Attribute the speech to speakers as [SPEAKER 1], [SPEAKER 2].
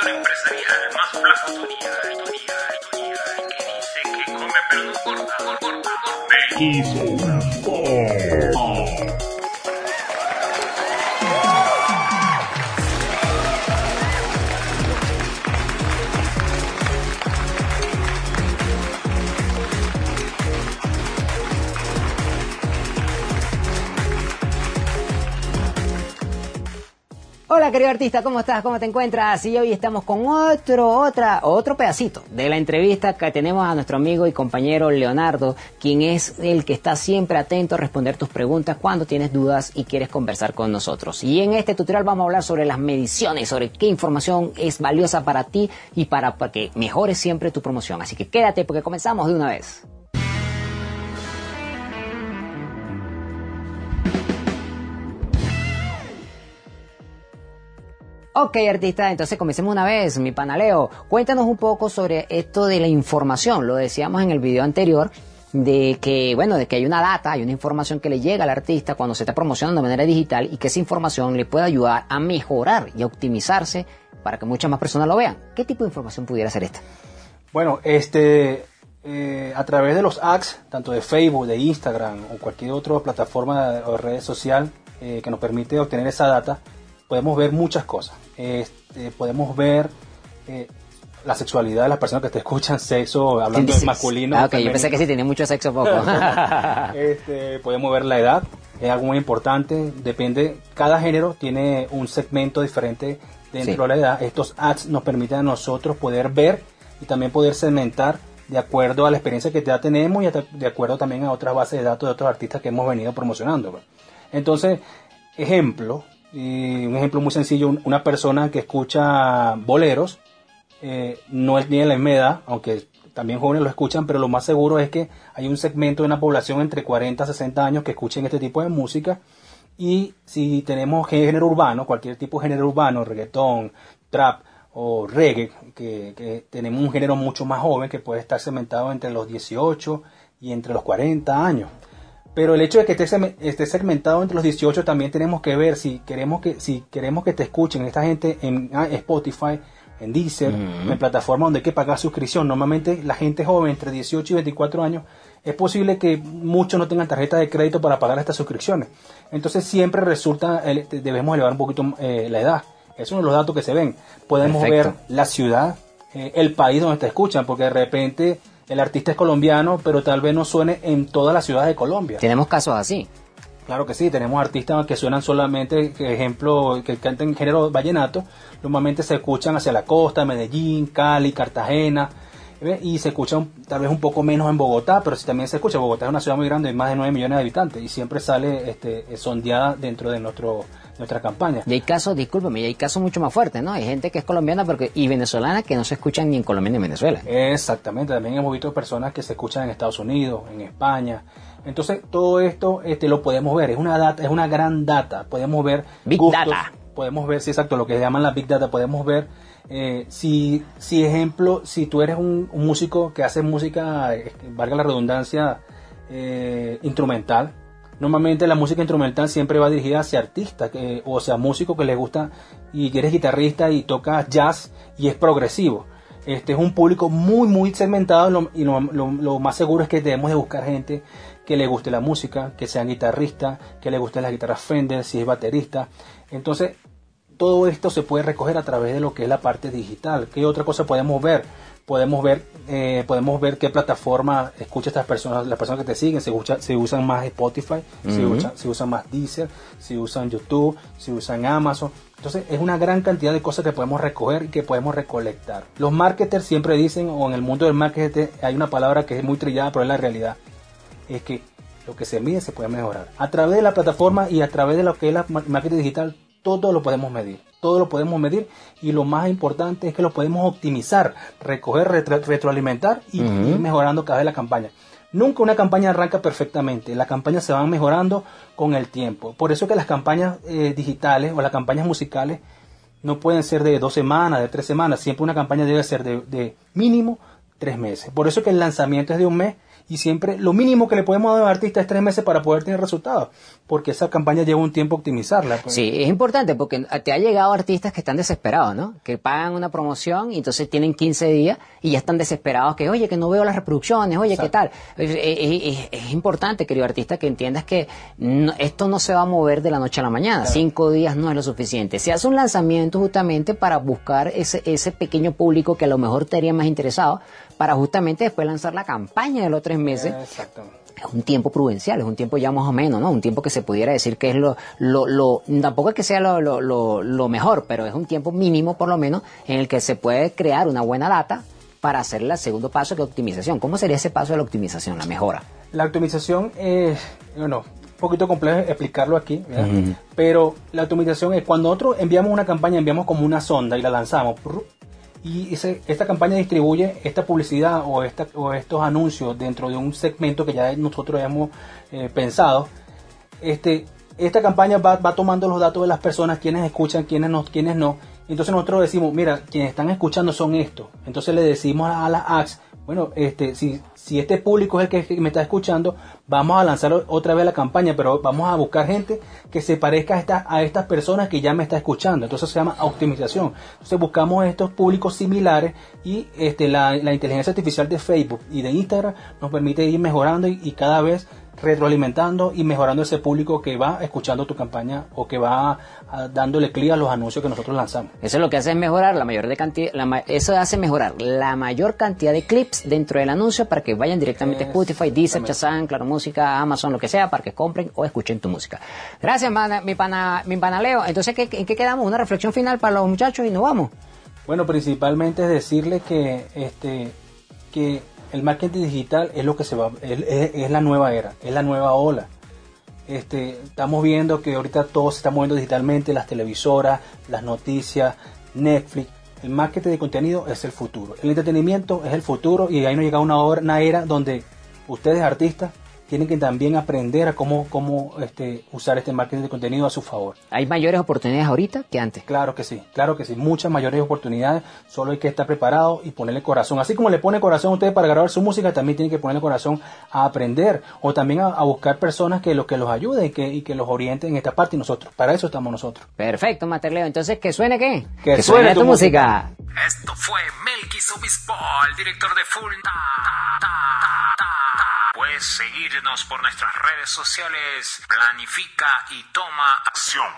[SPEAKER 1] director empresarial más flacutonía, que dice que come pero no corta, corta, corta.
[SPEAKER 2] Hola querido artista, ¿cómo estás? ¿Cómo te encuentras? Y hoy estamos con otro, otra, otro pedacito de la entrevista que tenemos a nuestro amigo y compañero Leonardo, quien es el que está siempre atento a responder tus preguntas cuando tienes dudas y quieres conversar con nosotros. Y en este tutorial vamos a hablar sobre las mediciones, sobre qué información es valiosa para ti y para, para que mejores siempre tu promoción. Así que quédate porque comenzamos de una vez. Ok, artista, entonces comencemos una vez, mi panaleo. Cuéntanos un poco sobre esto de la información. Lo decíamos en el video anterior de que, bueno, de que hay una data, hay una información que le llega al artista cuando se está promocionando de manera digital y que esa información le puede ayudar a mejorar y a optimizarse para que muchas más personas lo vean. ¿Qué tipo de información pudiera ser esta?
[SPEAKER 3] Bueno, este, eh, a través de los ads, tanto de Facebook, de Instagram o cualquier otra plataforma o red social eh, que nos permite obtener esa data, podemos ver muchas cosas. Este, podemos ver eh, la sexualidad de las personas que te escuchan, sexo, hablando de masculino.
[SPEAKER 2] Ah, ok, yo pensé que sí tenía mucho sexo poco.
[SPEAKER 3] este, podemos ver la edad, es algo muy importante, depende, cada género tiene un segmento diferente dentro de la edad. Estos ads nos permiten a nosotros poder ver y también poder segmentar de acuerdo a la experiencia que ya tenemos y de acuerdo también a otras bases de datos de otros artistas que hemos venido promocionando. Pues. Entonces, ejemplo, un ejemplo muy sencillo, una persona que escucha boleros, eh, no es ni de la misma aunque también jóvenes lo escuchan, pero lo más seguro es que hay un segmento de una población entre 40 y 60 años que escuchen este tipo de música. Y si tenemos género urbano, cualquier tipo de género urbano, reggaetón, trap o reggae, que, que tenemos un género mucho más joven que puede estar segmentado entre los 18 y entre los 40 años. Pero el hecho de que esté, segmentado entre los 18 también tenemos que ver si queremos que si queremos que te escuchen esta gente en ah, Spotify, en Deezer, en plataformas donde hay que pagar suscripción. Normalmente la gente joven entre 18 y 24 años es posible que muchos no tengan tarjeta de crédito para pagar estas suscripciones. Entonces siempre resulta debemos elevar un poquito eh, la edad. Esos son los datos que se ven. Podemos ver la ciudad, eh, el país donde te escuchan, porque de repente el artista es colombiano, pero tal vez no suene en todas las ciudades de Colombia.
[SPEAKER 2] Tenemos casos así.
[SPEAKER 3] Claro que sí, tenemos artistas que suenan solamente, ejemplo, que cantan en género vallenato, normalmente se escuchan hacia la costa, Medellín, Cali, Cartagena, y se escuchan tal vez un poco menos en Bogotá, pero sí también se escucha. Bogotá es una ciudad muy grande, hay más de 9 millones de habitantes, y siempre sale este, sondeada dentro de nuestro nuestra campaña.
[SPEAKER 2] Y hay casos, discúlpeme, y hay casos mucho más fuertes, ¿no? Hay gente que es colombiana porque, y venezolana que no se escuchan ni en Colombia ni en Venezuela.
[SPEAKER 3] Exactamente, también hemos visto personas que se escuchan en Estados Unidos, en España. Entonces, todo esto este, lo podemos ver, es una data, es una gran data, podemos ver
[SPEAKER 2] Big Data.
[SPEAKER 3] Podemos ver, sí, exacto, lo que llaman la Big Data, podemos ver eh, si, si, ejemplo, si tú eres un, músico que hace música, valga la redundancia, eh, instrumental, Normalmente la música instrumental siempre va dirigida hacia artistas, o sea, músicos que les gusta y eres guitarrista y tocas jazz y es progresivo. Este es un público muy, muy segmentado y lo, más seguro es que debemos de buscar gente que le guste la música, que sean guitarristas, que le guste las guitarras Fender, si es baterista. Entonces, todo esto se puede recoger a través de lo que es la parte digital. ¿Qué otra cosa podemos ver? podemos ver eh, podemos ver qué plataforma escucha estas personas las personas que te siguen se usan más Spotify se, usan más Deezer se usan YouTube se usan Amazon entonces es una gran cantidad de cosas que podemos recoger y que podemos recolectar. Los marketers siempre dicen o en el mundo del marketing hay una palabra que es muy trillada pero es la realidad. Es que lo que se mide se puede mejorar. A través de la plataforma y a través de lo que es la marketing digital todo lo podemos medir. Todo lo podemos medir y lo más importante es que lo podemos optimizar, recoger, retroalimentar y ir mejorando cada vez la campaña. Nunca una campaña arranca perfectamente, las campañas se van mejorando con el tiempo. Por eso que las campañas eh, digitales o las campañas musicales no pueden ser de dos semanas, de tres semanas, siempre una campaña debe ser de, de mínimo tres meses. Por eso que el lanzamiento es de un mes y siempre lo mínimo que le podemos dar a un artista es tres meses para poder tener resultados, porque esa campaña lleva un tiempo optimizarla. pues.
[SPEAKER 2] Sí, es importante porque te ha llegado artistas que están desesperados, ¿no? Que pagan una promoción y entonces tienen 15 días y ya están desesperados que, oye, que no veo las reproducciones, oye, ¿qué tal? Es, es- es- es importante, querido artista, que entiendas que no- esto no se va a mover de la noche a la mañana. Cinco días no es lo suficiente. Se hace un lanzamiento justamente para buscar ese, ese pequeño público que a lo mejor te haría más interesado para justamente después lanzar la campaña de los tres meses
[SPEAKER 3] Exactamente.
[SPEAKER 2] es un tiempo prudencial, es un tiempo ya más o menos, ¿no? Un tiempo que se pudiera decir que es lo, lo, lo tampoco es que sea lo, lo, lo, mejor, pero es un tiempo mínimo por lo menos en el que se puede crear una buena data para hacer el segundo paso que optimización. ¿Cómo sería ese paso de la optimización, la mejora?
[SPEAKER 3] La optimización es, bueno, un poquito complejo explicarlo aquí, pero la optimización es cuando nosotros enviamos una campaña, enviamos como una sonda y la lanzamos. Y ese- esta campaña distribuye esta publicidad o, esta, o estos anuncios dentro de un segmento que ya nosotros hemos eh, pensado. Este, esta campaña va, va tomando los datos de las personas, quienes escuchan, quienes no, quienes no. Entonces nosotros decimos, mira, quienes están escuchando son estos. Entonces le decimos a las ads, bueno, este, si, si este público es el que me está escuchando, vamos a lanzar otra vez la campaña, pero vamos a buscar gente que se parezca a, esta- a estas personas que ya me está escuchando. Entonces se llama optimización. Entonces buscamos estos públicos similares y este, la, la inteligencia artificial de Facebook y de Instagram nos permite ir mejorando y, y cada vez retroalimentando y mejorando ese público que va escuchando tu campaña o que va ah, dándole clic a los anuncios que nosotros lanzamos.
[SPEAKER 2] Eso lo que hace es mejorar la mayor de cantidad, la ma- eso hace mejorar la mayor cantidad de clips dentro del anuncio para que vayan directamente a Spotify, Deezer. Shazam, Claro Música, Amazon, lo que sea, para que compren o escuchen tu música. Gracias, mana- mi pana, mi pana Leo. Entonces, ¿qué, ¿en qué quedamos? Una reflexión final para los muchachos y nos vamos.
[SPEAKER 3] Bueno, principalmente es decirle que este que el marketing digital es lo que se va es, es- la nueva era, es la nueva ola. Este, estamos viendo que ahorita todo se está moviendo digitalmente, las televisoras, las noticias, Netflix. El marketing de contenido es el futuro. El entretenimiento es el futuro y ahí nos llega una, hora, una era donde ustedes artistas tienen que también aprender a cómo, cómo este, usar este marketing de contenido a su favor.
[SPEAKER 2] Hay mayores oportunidades ahorita que antes.
[SPEAKER 3] Claro que sí, claro que sí, muchas mayores oportunidades, solo hay que estar preparado y ponerle corazón. Así como le pone corazón a usted para grabar su música, también tiene que ponerle corazón a aprender o también a, a buscar personas que, lo, que los ayuden y que, y que los orienten en esta parte y nosotros, para eso estamos nosotros.
[SPEAKER 2] Perfecto, Mater Leo. Entonces, ¿que suene qué?
[SPEAKER 3] Que suene tu
[SPEAKER 2] música.
[SPEAKER 1] Esto fue Melquis Obispo, el director de Full Ta, Ta, Ta. Puedes seguirnos por nuestras redes sociales. Planifica y toma acción.